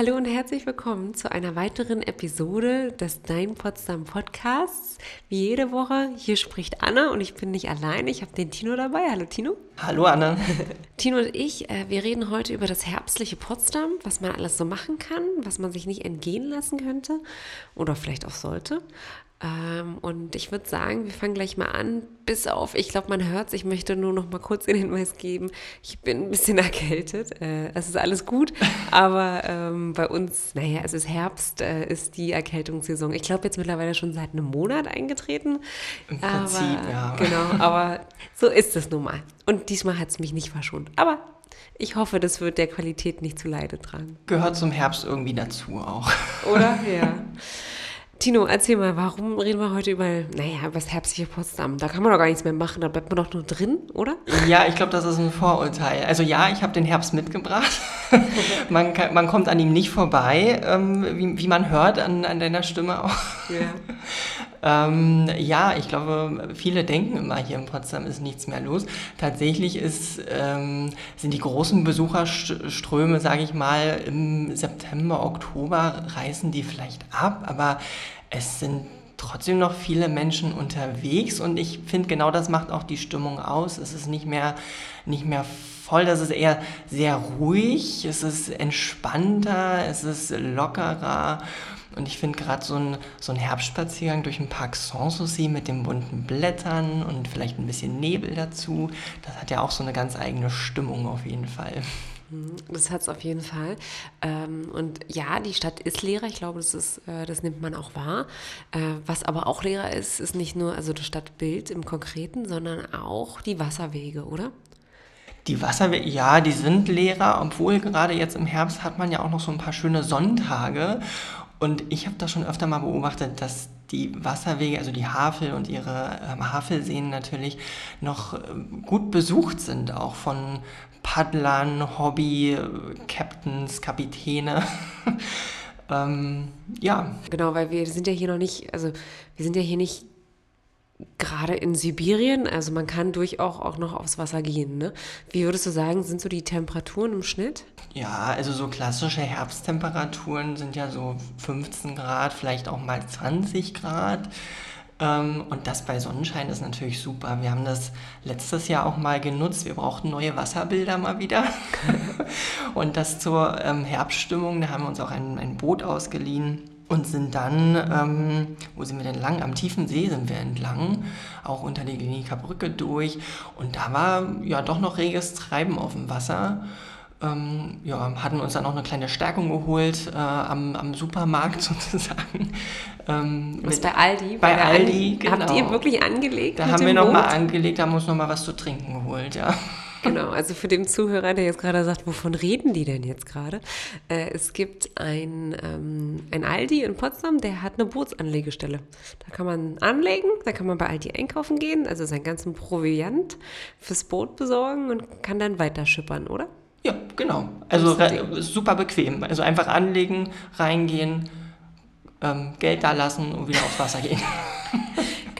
Hallo und herzlich willkommen zu einer weiteren Episode des Dein Potsdam Podcasts. Wie jede Woche, hier spricht Anna und ich bin nicht allein. Ich habe den Tino dabei. Hallo Tino. Hallo Anna. Tino und ich, äh, wir reden heute über das herbstliche Potsdam, was man alles so machen kann, was man sich nicht entgehen lassen könnte oder vielleicht auch sollte. Ähm, und ich würde sagen, wir fangen gleich mal an. Bis auf, ich glaube, man hört es. Ich möchte nur noch mal kurz den Hinweis geben. Ich bin ein bisschen erkältet. Äh, es ist alles gut. Aber ähm, bei uns, naja, es ist Herbst, äh, ist die Erkältungssaison. Ich glaube, jetzt mittlerweile schon seit einem Monat eingetreten. Im Prinzip, aber, ja. Genau, aber so ist es nun mal. Und diesmal hat es mich nicht verschont. Aber ich hoffe, das wird der Qualität nicht zu Leide tragen. Gehört zum Herbst irgendwie dazu auch. Oder? Ja. Tino, erzähl mal, warum reden wir heute über, naja, über das herbstliche Potsdam? Da kann man doch gar nichts mehr machen, da bleibt man doch nur drin, oder? Ja, ich glaube, das ist ein Vorurteil. Also ja, ich habe den Herbst mitgebracht. man, kann, man kommt an ihm nicht vorbei, ähm, wie, wie man hört an, an deiner Stimme auch. Ja. ähm, ja, ich glaube, viele denken immer, hier in Potsdam ist nichts mehr los. Tatsächlich ist, ähm, sind die großen Besucherströme, sage ich mal, im September, Oktober reißen die vielleicht ab, aber es sind trotzdem noch viele Menschen unterwegs und ich finde, genau das macht auch die Stimmung aus. Es ist nicht mehr, nicht mehr voll, das ist eher sehr ruhig, es ist entspannter, es ist lockerer. Und ich finde gerade so ein, so ein Herbstspaziergang durch den Park Sanssouci mit den bunten Blättern und vielleicht ein bisschen Nebel dazu, das hat ja auch so eine ganz eigene Stimmung auf jeden Fall. Mhm, das hat es auf jeden Fall. Ähm, und ja, die Stadt ist leerer. Ich glaube, das, ist, äh, das nimmt man auch wahr. Äh, was aber auch leerer ist, ist nicht nur also das Stadtbild im Konkreten, sondern auch die Wasserwege, oder? Die Wasserwege, ja, die sind leerer, obwohl gerade jetzt im Herbst hat man ja auch noch so ein paar schöne Sonntage. Und ich habe das schon öfter mal beobachtet, dass die Wasserwege, also die Havel und ihre ähm, Havelseen natürlich noch äh, gut besucht sind, auch von Paddlern, Hobby-Captains, Kapitäne. ähm, ja. Genau, weil wir sind ja hier noch nicht, also wir sind ja hier nicht gerade in Sibirien, also man kann durchaus auch noch aufs Wasser gehen. Ne? Wie würdest du sagen, sind so die Temperaturen im Schnitt? Ja, also so klassische Herbsttemperaturen sind ja so 15 Grad, vielleicht auch mal 20 Grad. Ähm, und das bei Sonnenschein ist natürlich super. Wir haben das letztes Jahr auch mal genutzt. Wir brauchten neue Wasserbilder mal wieder. und das zur ähm, Herbststimmung, da haben wir uns auch ein, ein Boot ausgeliehen und sind dann, ähm, wo sind wir denn lang? Am tiefen See sind wir entlang, auch unter die Kliniker Brücke durch. Und da war ja doch noch reges Treiben auf dem Wasser. Ähm, ja, hatten uns dann auch eine kleine Stärkung geholt äh, am, am Supermarkt sozusagen. Ähm, Was bei Aldi? Bei, bei Aldi, Aldi, genau. Habt ihr wirklich angelegt? Da haben wir nochmal angelegt, haben uns nochmal was zu trinken geholt, ja. Genau, also für den Zuhörer, der jetzt gerade sagt, wovon reden die denn jetzt gerade? Äh, es gibt ein, ähm, ein Aldi in Potsdam, der hat eine Bootsanlegestelle. Da kann man anlegen, da kann man bei Aldi einkaufen gehen, also seinen ganzen Proviant fürs Boot besorgen und kann dann weiter schippern, oder? Ja, genau. Also super bequem. Also einfach anlegen, reingehen, ähm, Geld da lassen und wieder aufs Wasser gehen.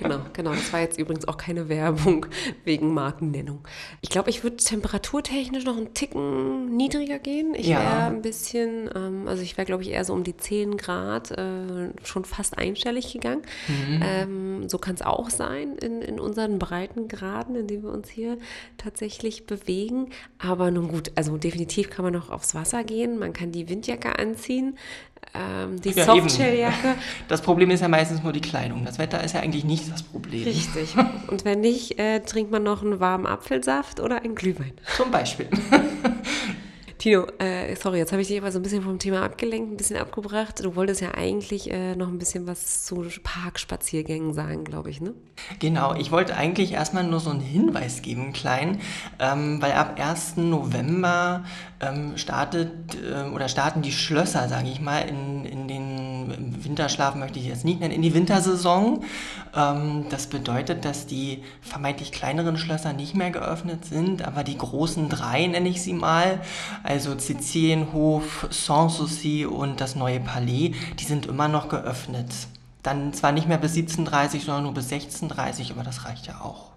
Genau, genau. Das war jetzt übrigens auch keine Werbung wegen Markennennung. Ich glaube, ich würde temperaturtechnisch noch einen Ticken niedriger gehen. Ich ja. wäre ein bisschen, ähm, also ich wäre, glaube ich, eher so um die 10 Grad äh, schon fast einstellig gegangen. Mhm. Ähm, so kann es auch sein in, in unseren Breitengraden, in denen wir uns hier tatsächlich bewegen. Aber nun gut, also definitiv kann man noch aufs Wasser gehen. Man kann die Windjacke anziehen ähm, die ja, Softshelljacke. Das Problem ist ja meistens nur die Kleidung. Das Wetter ist ja eigentlich nicht das Problem. Richtig. Und wenn nicht, äh, trinkt man noch einen warmen Apfelsaft oder einen Glühwein. Zum Beispiel. Tino, äh, sorry, jetzt habe ich dich aber so ein bisschen vom Thema abgelenkt, ein bisschen abgebracht. Du wolltest ja eigentlich äh, noch ein bisschen was zu Parkspaziergängen sagen, glaube ich, ne? Genau, ich wollte eigentlich erstmal nur so einen Hinweis geben, kleinen, ähm, weil ab 1. November ähm, startet äh, oder starten die Schlösser, sage ich mal, in, in den Winterschlaf möchte ich jetzt nicht nennen, in die Wintersaison. Ähm, das bedeutet, dass die vermeintlich kleineren Schlösser nicht mehr geöffnet sind, aber die großen drei nenne ich sie mal, also Sizilienhof, Sanssouci und das neue Palais, die sind immer noch geöffnet. Dann zwar nicht mehr bis 17.30 sondern nur bis 16.30 aber das reicht ja auch.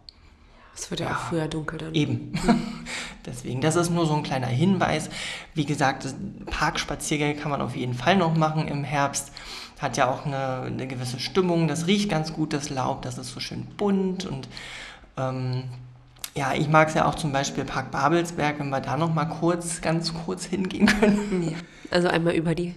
Es wird ja, ja, auch früher dunkel dann. Eben. Deswegen, das ist nur so ein kleiner Hinweis. Wie gesagt, Parkspaziergänge kann man auf jeden Fall noch machen im Herbst. Hat ja auch eine, eine gewisse Stimmung. Das riecht ganz gut, das Laub. Das ist so schön bunt und ähm, ja, ich mag es ja auch zum Beispiel Park Babelsberg, wenn wir da noch mal kurz, ganz kurz hingehen können. Ja, also einmal über die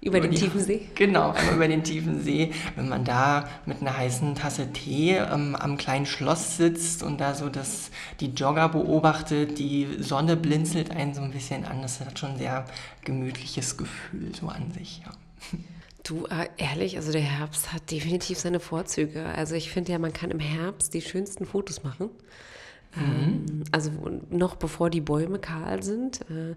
über, den die, tiefen See? Genau, einmal über den tiefen See. Wenn man da mit einer heißen Tasse Tee ähm, am kleinen Schloss sitzt und da so das, die Jogger beobachtet, die Sonne blinzelt einen so ein bisschen an, das hat schon ein sehr gemütliches Gefühl so an sich. Ja. Du, äh, ehrlich, also der Herbst hat definitiv seine Vorzüge. Also ich finde ja, man kann im Herbst die schönsten Fotos machen. Mhm. Ähm, also noch bevor die Bäume kahl sind, äh,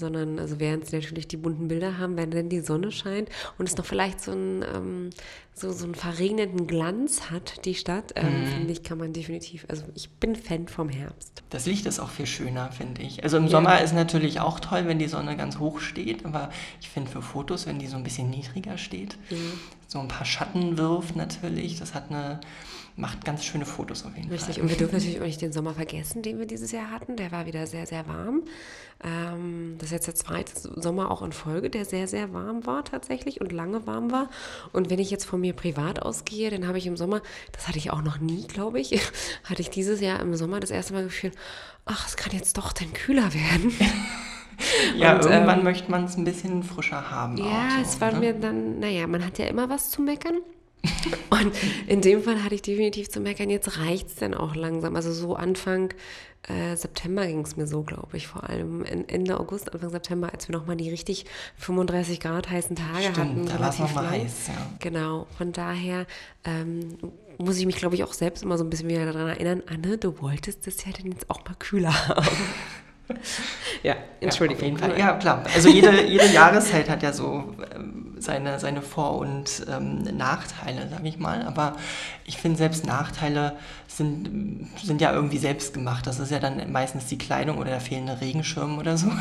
sondern also während sie natürlich die bunten Bilder haben, wenn dann die Sonne scheint und es noch vielleicht so einen, ähm, so, so einen verregneten Glanz hat, die Stadt, ähm, mhm. finde ich, kann man definitiv, also ich bin Fan vom Herbst. Das Licht ist auch viel schöner, finde ich. Also im ja. Sommer ist natürlich auch toll, wenn die Sonne ganz hoch steht, aber ich finde für Fotos, wenn die so ein bisschen niedriger steht, mhm. so ein paar Schatten wirft natürlich, das hat eine macht ganz schöne Fotos auf jeden Richtig. Fall. Richtig, und wir dürfen natürlich auch nicht den Sommer vergessen, den wir dieses Jahr hatten. Der war wieder sehr, sehr warm. Ähm, das ist jetzt der zweite Sommer auch in Folge, der sehr, sehr warm war tatsächlich und lange warm war. Und wenn ich jetzt von mir privat ausgehe, dann habe ich im Sommer, das hatte ich auch noch nie, glaube ich, hatte ich dieses Jahr im Sommer das erste Mal gefühlt, ach, es kann jetzt doch denn kühler werden. ja, und, irgendwann ähm, möchte man es ein bisschen frischer haben. Ja, so, es war ne? mir dann, naja, man hat ja immer was zu meckern. Und in dem Fall hatte ich definitiv zu meckern, jetzt reicht es dann auch langsam. Also so Anfang äh, September ging es mir so, glaube ich, vor allem Ende August, Anfang September, als wir nochmal die richtig 35 Grad heißen Tage Stimmt, hatten. da war es nochmal heiß, ja. Genau, von daher ähm, muss ich mich, glaube ich, auch selbst immer so ein bisschen wieder daran erinnern, Anne, du wolltest das ja dann jetzt auch mal kühler haben. ja, Entschuldigung. Ja, ja, klar. Also jede, jede Jahreszeit hat ja so ähm, seine, seine Vor- und ähm, Nachteile, sage ich mal. Aber ich finde, selbst Nachteile sind, sind ja irgendwie selbst gemacht. Das ist ja dann meistens die Kleidung oder der fehlende Regenschirm oder so.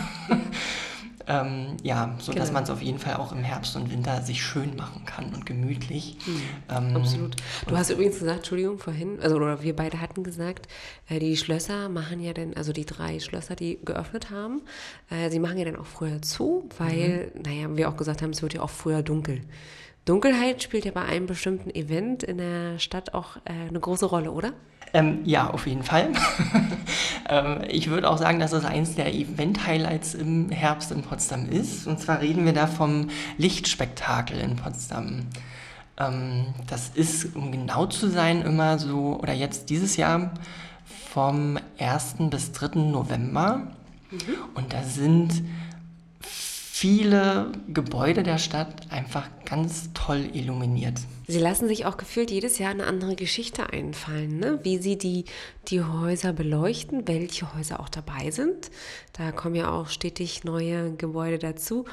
Ähm, ja, so genau. dass man es auf jeden Fall auch im Herbst und Winter sich schön machen kann und gemütlich. Mhm. Ähm, Absolut. Du hast übrigens gesagt, Entschuldigung, vorhin, also oder wir beide hatten gesagt, äh, die Schlösser machen ja dann, also die drei Schlösser, die geöffnet haben, äh, sie machen ja dann auch früher zu, weil, mhm. naja, wir auch gesagt haben, es wird ja auch früher dunkel. Dunkelheit spielt ja bei einem bestimmten Event in der Stadt auch äh, eine große Rolle, oder? Ähm, ja, auf jeden Fall. ähm, ich würde auch sagen, dass es eins der Event-Highlights im Herbst in Potsdam ist. Und zwar reden wir da vom Lichtspektakel in Potsdam. Ähm, das ist, um genau zu sein, immer so, oder jetzt dieses Jahr vom 1. bis 3. November. Mhm. Und da sind viele Gebäude der Stadt einfach ganz toll illuminiert. Sie lassen sich auch gefühlt jedes Jahr eine andere Geschichte einfallen, ne? wie sie die, die Häuser beleuchten, welche Häuser auch dabei sind. Da kommen ja auch stetig neue Gebäude dazu.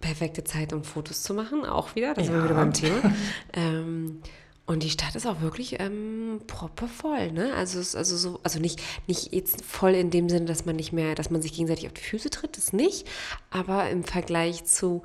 Perfekte Zeit, um Fotos zu machen, auch wieder, da sind wir wieder beim Thema. ähm, und die Stadt ist auch wirklich ähm, proppevoll, ne? Also, also so, also nicht, nicht jetzt voll in dem Sinne, dass man nicht mehr, dass man sich gegenseitig auf die Füße tritt, das nicht. Aber im Vergleich zu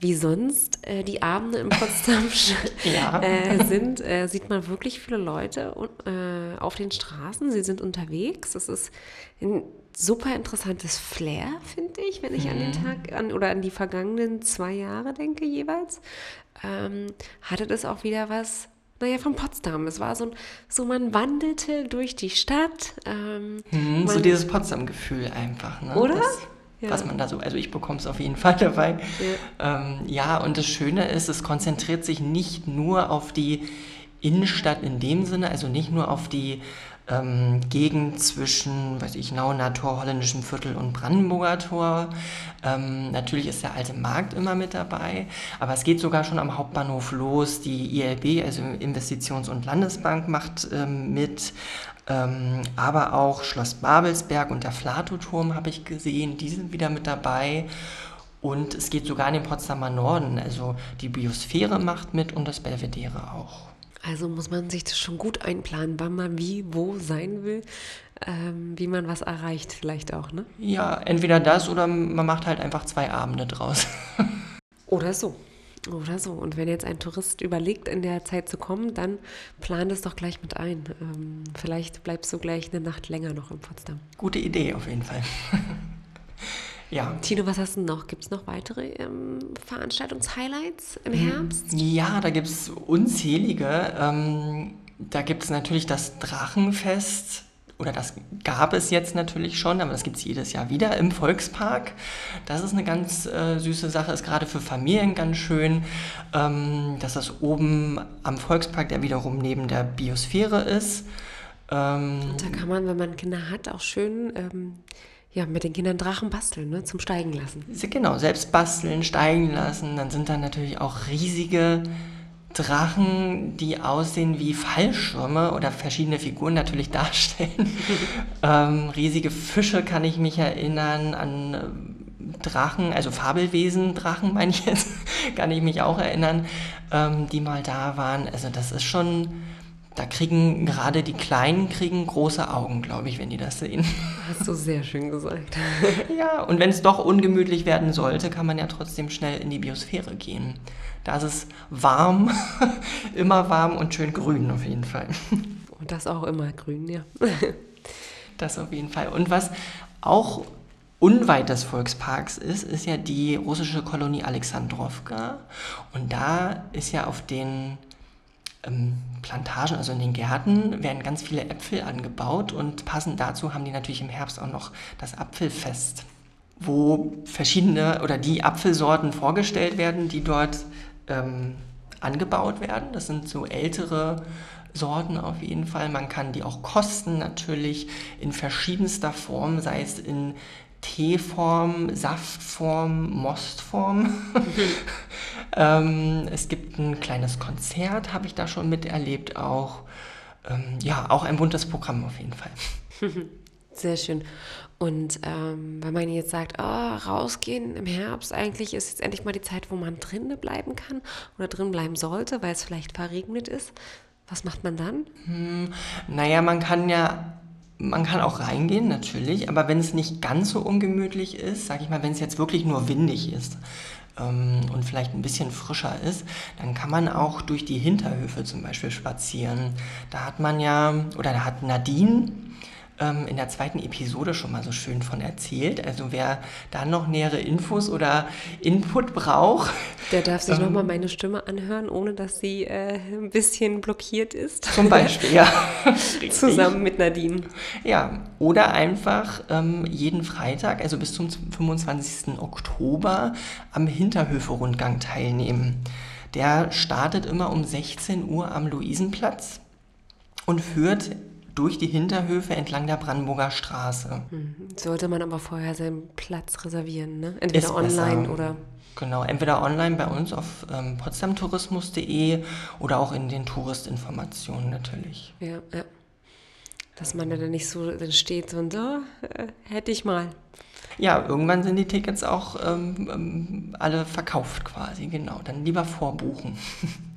wie sonst äh, die Abende in Potsdam ja. äh, sind, äh, sieht man wirklich viele Leute äh, auf den Straßen. Sie sind unterwegs. Das ist ein super interessantes Flair, finde ich, wenn ich mhm. an den mhm. Tag an, oder an die vergangenen zwei Jahre denke jeweils. Ähm, hatte das auch wieder was naja, von Potsdam. Es war so, ein, so man wandelte durch die Stadt. Ähm, hm, so dieses Potsdam-Gefühl einfach, ne? Oder? Das, ja. Was man da so, also ich bekomme es auf jeden Fall dabei. Ja. Ähm, ja, und das Schöne ist, es konzentriert sich nicht nur auf die Innenstadt in dem Sinne, also nicht nur auf die ähm, Gegend zwischen, weiß ich, Nauener Tor, Holländischem Viertel und Brandenburger Tor. Ähm, natürlich ist der alte Markt immer mit dabei, aber es geht sogar schon am Hauptbahnhof los. Die ILB, also Investitions- und Landesbank, macht ähm, mit. Ähm, aber auch Schloss Babelsberg und der Flatoturm habe ich gesehen, die sind wieder mit dabei. Und es geht sogar in den Potsdamer Norden. Also die Biosphäre macht mit und das Belvedere auch. Also muss man sich das schon gut einplanen, wann man wie, wo sein will, ähm, wie man was erreicht, vielleicht auch, ne? Ja, entweder das oder man macht halt einfach zwei Abende draus. oder so. Oder so. Und wenn jetzt ein Tourist überlegt, in der Zeit zu kommen, dann plan das doch gleich mit ein. Ähm, vielleicht bleibst du gleich eine Nacht länger noch in Potsdam. Gute Idee auf jeden Fall. ja. Tino, was hast du noch? Gibt es noch weitere ähm, Veranstaltungshighlights im hm, Herbst? Ja, da gibt es unzählige. Ähm, da gibt es natürlich das Drachenfest oder das gab es jetzt natürlich schon, aber das gibt es jedes Jahr wieder im Volkspark. Das ist eine ganz äh, süße Sache, ist gerade für Familien ganz schön, ähm, dass das oben am Volkspark, der wiederum neben der Biosphäre ist. Ähm, Und da kann man, wenn man Kinder hat, auch schön ähm, ja, mit den Kindern Drachen basteln, ne, zum Steigen lassen. Genau, selbst basteln, steigen lassen. Dann sind da natürlich auch riesige Drachen, die aussehen wie Fallschirme oder verschiedene Figuren natürlich darstellen. ähm, riesige Fische kann ich mich erinnern an äh, Drachen, also Fabelwesen, Drachen meine ich jetzt, kann ich mich auch erinnern, ähm, die mal da waren. Also das ist schon, da kriegen gerade die Kleinen kriegen große Augen, glaube ich, wenn die das sehen. Hast du sehr schön gesagt. ja, und wenn es doch ungemütlich werden sollte, kann man ja trotzdem schnell in die Biosphäre gehen. Da ist es warm, immer warm und schön grün auf jeden Fall. Und das auch immer grün, ja. Das auf jeden Fall. Und was auch unweit des Volksparks ist, ist ja die russische Kolonie Alexandrowka. Und da ist ja auf den ähm, Plantagen, also in den Gärten, werden ganz viele Äpfel angebaut und passend dazu haben die natürlich im Herbst auch noch das Apfelfest, wo verschiedene oder die Apfelsorten vorgestellt werden, die dort ähm, angebaut werden. Das sind so ältere Sorten auf jeden Fall. Man kann die auch kosten natürlich in verschiedenster Form, sei es in Teeform, Saftform, Mostform. ähm, es gibt ein kleines Konzert, habe ich da schon miterlebt auch. Ähm, ja, auch ein buntes Programm auf jeden Fall. Sehr schön. Und ähm, wenn man jetzt sagt, oh, rausgehen im Herbst, eigentlich ist jetzt endlich mal die Zeit, wo man drinnen bleiben kann oder drin bleiben sollte, weil es vielleicht verregnet ist. Was macht man dann? Hm, naja, man kann ja, man kann auch reingehen, natürlich, aber wenn es nicht ganz so ungemütlich ist, sage ich mal, wenn es jetzt wirklich nur windig ist, ähm, und vielleicht ein bisschen frischer ist, dann kann man auch durch die Hinterhöfe zum Beispiel spazieren. Da hat man ja, oder da hat Nadine in der zweiten Episode schon mal so schön von erzählt. Also wer da noch nähere Infos oder Input braucht. Der darf sich ähm, nochmal meine Stimme anhören, ohne dass sie äh, ein bisschen blockiert ist. Zum Beispiel, ja. Zusammen mit Nadine. Ja, oder einfach ähm, jeden Freitag, also bis zum 25. Oktober, am Hinterhöfe-Rundgang teilnehmen. Der startet immer um 16 Uhr am Luisenplatz und führt durch die Hinterhöfe entlang der Brandenburger Straße. Mhm. Sollte man aber vorher seinen Platz reservieren, ne? Entweder Ist online besser. oder. Genau, entweder online bei uns auf ähm, potsdamtourismus.de oder auch in den Touristinformationen natürlich. Ja, ja. Dass man dann nicht so dann steht und so, äh, hätte ich mal. Ja, irgendwann sind die Tickets auch ähm, ähm alle verkauft quasi, genau. Dann lieber vorbuchen.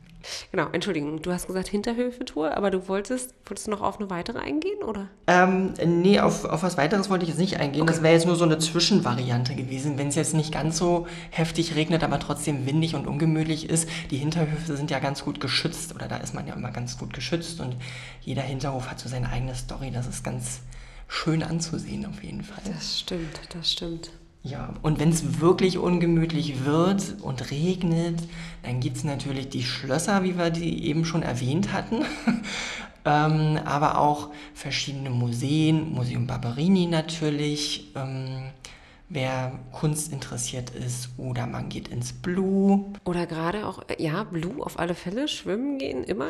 Genau, Entschuldigung, du hast gesagt Hinterhöfe-Tour, aber du wolltest, wolltest du noch auf eine weitere eingehen, oder? Ähm, nee, auf, auf was weiteres wollte ich jetzt nicht eingehen. Okay. Das wäre jetzt nur so eine Zwischenvariante gewesen, wenn es jetzt nicht ganz so heftig regnet, aber trotzdem windig und ungemütlich ist. Die Hinterhöfe sind ja ganz gut geschützt, oder da ist man ja immer ganz gut geschützt und jeder Hinterhof hat so seine eigene Story. Das ist ganz schön anzusehen auf jeden Fall. Das stimmt, das stimmt. Ja, und wenn es wirklich ungemütlich wird und regnet, dann gibt es natürlich die Schlösser, wie wir die eben schon erwähnt hatten, ähm, aber auch verschiedene Museen, Museum Barberini natürlich, ähm, wer Kunst interessiert ist, oder man geht ins Blue. Oder gerade auch, ja, Blue auf alle Fälle, schwimmen gehen immer.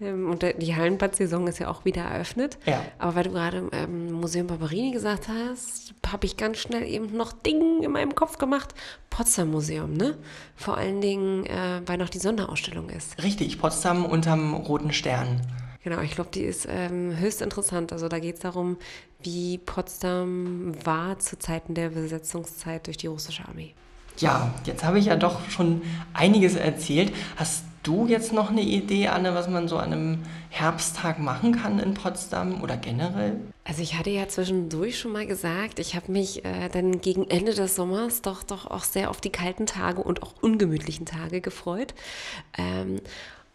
Ähm, und die Hallenbad-Saison ist ja auch wieder eröffnet. Ja. Aber weil du gerade ähm, Museum Barberini gesagt hast, habe ich ganz schnell eben noch Ding in meinem Kopf gemacht. Potsdam Museum, ne? Vor allen Dingen, äh, weil noch die Sonderausstellung ist. Richtig, Potsdam unterm Roten Stern. Genau, ich glaube, die ist ähm, höchst interessant. Also da geht es darum, wie Potsdam war zu Zeiten der Besetzungszeit durch die russische Armee. Ja, jetzt habe ich ja doch schon einiges erzählt. Hast du jetzt noch eine Idee, Anne, was man so an einem Herbsttag machen kann in Potsdam oder generell? Also ich hatte ja zwischendurch schon mal gesagt, ich habe mich äh, dann gegen Ende des Sommers doch, doch auch sehr auf die kalten Tage und auch ungemütlichen Tage gefreut. Ähm,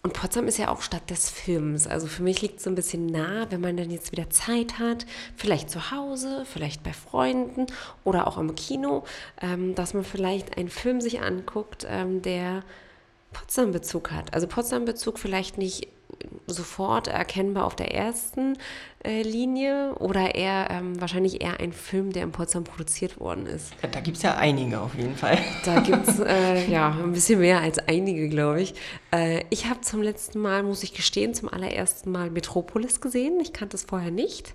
und Potsdam ist ja auch Stadt des Films. Also für mich liegt es so ein bisschen nah, wenn man dann jetzt wieder Zeit hat, vielleicht zu Hause, vielleicht bei Freunden oder auch im Kino, ähm, dass man vielleicht einen Film sich anguckt, ähm, der Potsdam-Bezug hat. Also Potsdam-Bezug vielleicht nicht sofort erkennbar auf der ersten äh, Linie oder eher ähm, wahrscheinlich eher ein Film, der in Potsdam produziert worden ist. Ja, da gibt es ja einige auf jeden Fall. Da gibt es äh, ja ein bisschen mehr als einige, glaube ich. Äh, ich habe zum letzten Mal, muss ich gestehen, zum allerersten Mal Metropolis gesehen. Ich kannte es vorher nicht.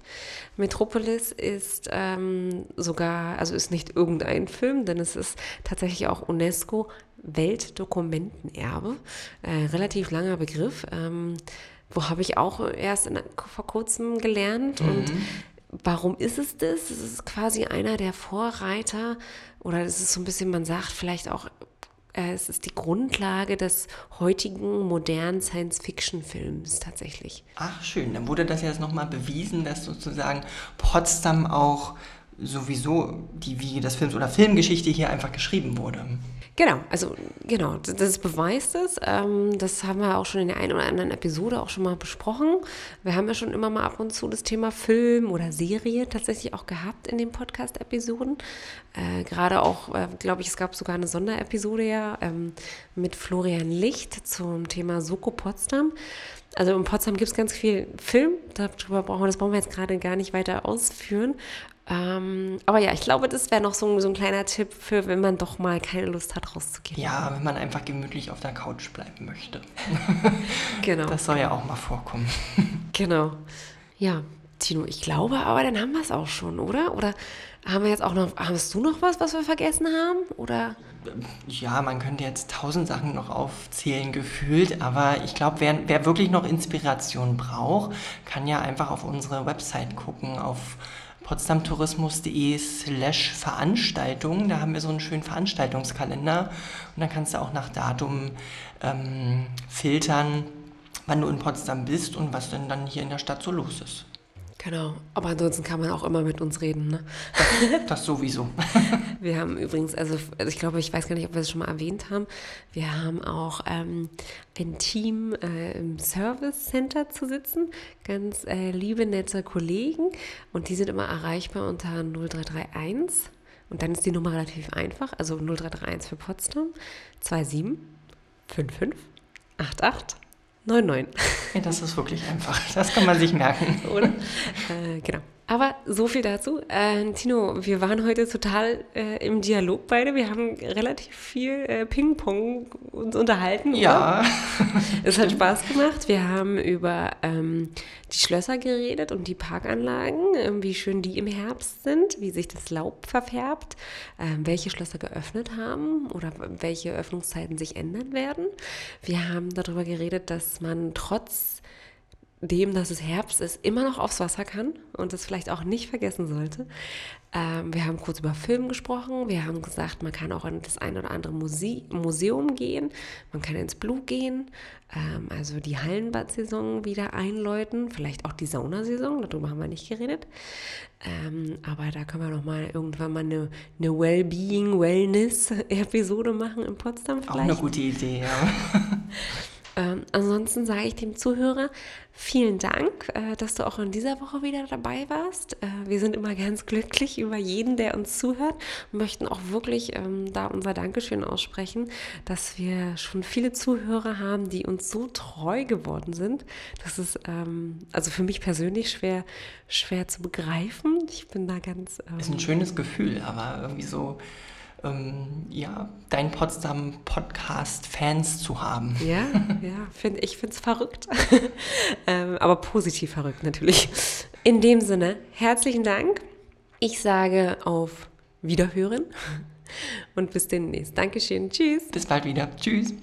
Metropolis ist ähm, sogar, also ist nicht irgendein Film, denn es ist tatsächlich auch UNESCO Weltdokumentenerbe. Äh, relativ langer Begriff. Ähm, wo habe ich auch erst in, vor kurzem gelernt. Mhm. Und warum ist es das? Es ist quasi einer der Vorreiter oder es ist so ein bisschen, man sagt vielleicht auch, äh, es ist die Grundlage des heutigen modernen Science-Fiction-Films tatsächlich. Ach schön, dann wurde das jetzt nochmal bewiesen, dass sozusagen Potsdam auch sowieso die Wiege des Films oder Filmgeschichte hier einfach geschrieben wurde. Genau, also genau, das beweist es. Ähm, das haben wir auch schon in der einen oder anderen Episode auch schon mal besprochen. Wir haben ja schon immer mal ab und zu das Thema Film oder Serie tatsächlich auch gehabt in den Podcast-Episoden. Äh, Gerade auch, äh, glaube ich, es gab sogar eine Sonderepisode ja ähm, mit Florian Licht zum Thema Soko Potsdam. Also in Potsdam gibt es ganz viel Film, darüber brauchen wir, das brauchen wir jetzt gerade gar nicht weiter ausführen. Ähm, aber ja, ich glaube, das wäre noch so, so ein kleiner Tipp für, wenn man doch mal keine Lust hat, rauszugehen. Ja, wenn man einfach gemütlich auf der Couch bleiben möchte. genau. Das soll ja auch mal vorkommen. genau. Ja, Tino, ich glaube, aber dann haben wir es auch schon, oder? Oder haben wir jetzt auch noch, hast du noch was, was wir vergessen haben? Oder? Ja, man könnte jetzt tausend Sachen noch aufzählen, gefühlt, aber ich glaube, wer, wer wirklich noch Inspiration braucht, kann ja einfach auf unsere Website gucken, auf potsdamtourismus.de slash Veranstaltungen. Da haben wir so einen schönen Veranstaltungskalender und dann kannst du auch nach Datum ähm, filtern, wann du in Potsdam bist und was denn dann hier in der Stadt so los ist. Genau, aber ansonsten kann man auch immer mit uns reden. Ne? Das, das sowieso. wir haben übrigens, also, also, ich glaube, ich weiß gar nicht, ob wir es schon mal erwähnt haben, wir haben auch ähm, ein Team äh, im Service Center zu sitzen, ganz äh, liebe, nette Kollegen und die sind immer erreichbar unter 0331 und dann ist die Nummer relativ einfach, also 0331 für Potsdam 27 55 88 9,9. Ja, das ist wirklich einfach. Das kann man sich merken. Oder? Äh, genau. Aber so viel dazu. Äh, Tino, wir waren heute total äh, im Dialog beide. Wir haben relativ viel äh, Ping-Pong uns unterhalten. Ja. Es hat Spaß gemacht. Wir haben über ähm, die Schlösser geredet und die Parkanlagen, äh, wie schön die im Herbst sind, wie sich das Laub verfärbt, ähm, welche Schlösser geöffnet haben oder welche Öffnungszeiten sich ändern werden. Wir haben darüber geredet, dass man trotz dem, dass es Herbst ist, immer noch aufs Wasser kann und das vielleicht auch nicht vergessen sollte. Ähm, wir haben kurz über Film gesprochen. Wir haben gesagt, man kann auch in das ein oder andere Muse Museum gehen. Man kann ins Blue gehen, ähm, also die Hallenbad-Saison wieder einläuten. Vielleicht auch die Saunasaison, darüber haben wir nicht geredet. Ähm, aber da können wir noch mal irgendwann mal eine, eine Wellbeing, Wellness-Episode machen in Potsdam vielleicht. Auch eine gute Idee, ja. Ähm, ansonsten sage ich dem Zuhörer vielen Dank, äh, dass du auch in dieser Woche wieder dabei warst. Äh, wir sind immer ganz glücklich über jeden, der uns zuhört und möchten auch wirklich ähm, da unser Dankeschön aussprechen, dass wir schon viele Zuhörer haben, die uns so treu geworden sind. Das ist ähm, also für mich persönlich schwer, schwer zu begreifen. Ich bin da ganz. Ähm, ist ein schönes Gefühl, aber irgendwie so ähm, ja, dein Potsdam-Podcast-Fans zu haben. Ja, ja, find, ich finde es verrückt. ähm, aber positiv verrückt natürlich. In dem Sinne, herzlichen Dank. Ich sage auf Wiederhören und bis demnächst. Dankeschön. Tschüss. Bis bald wieder. Tschüss.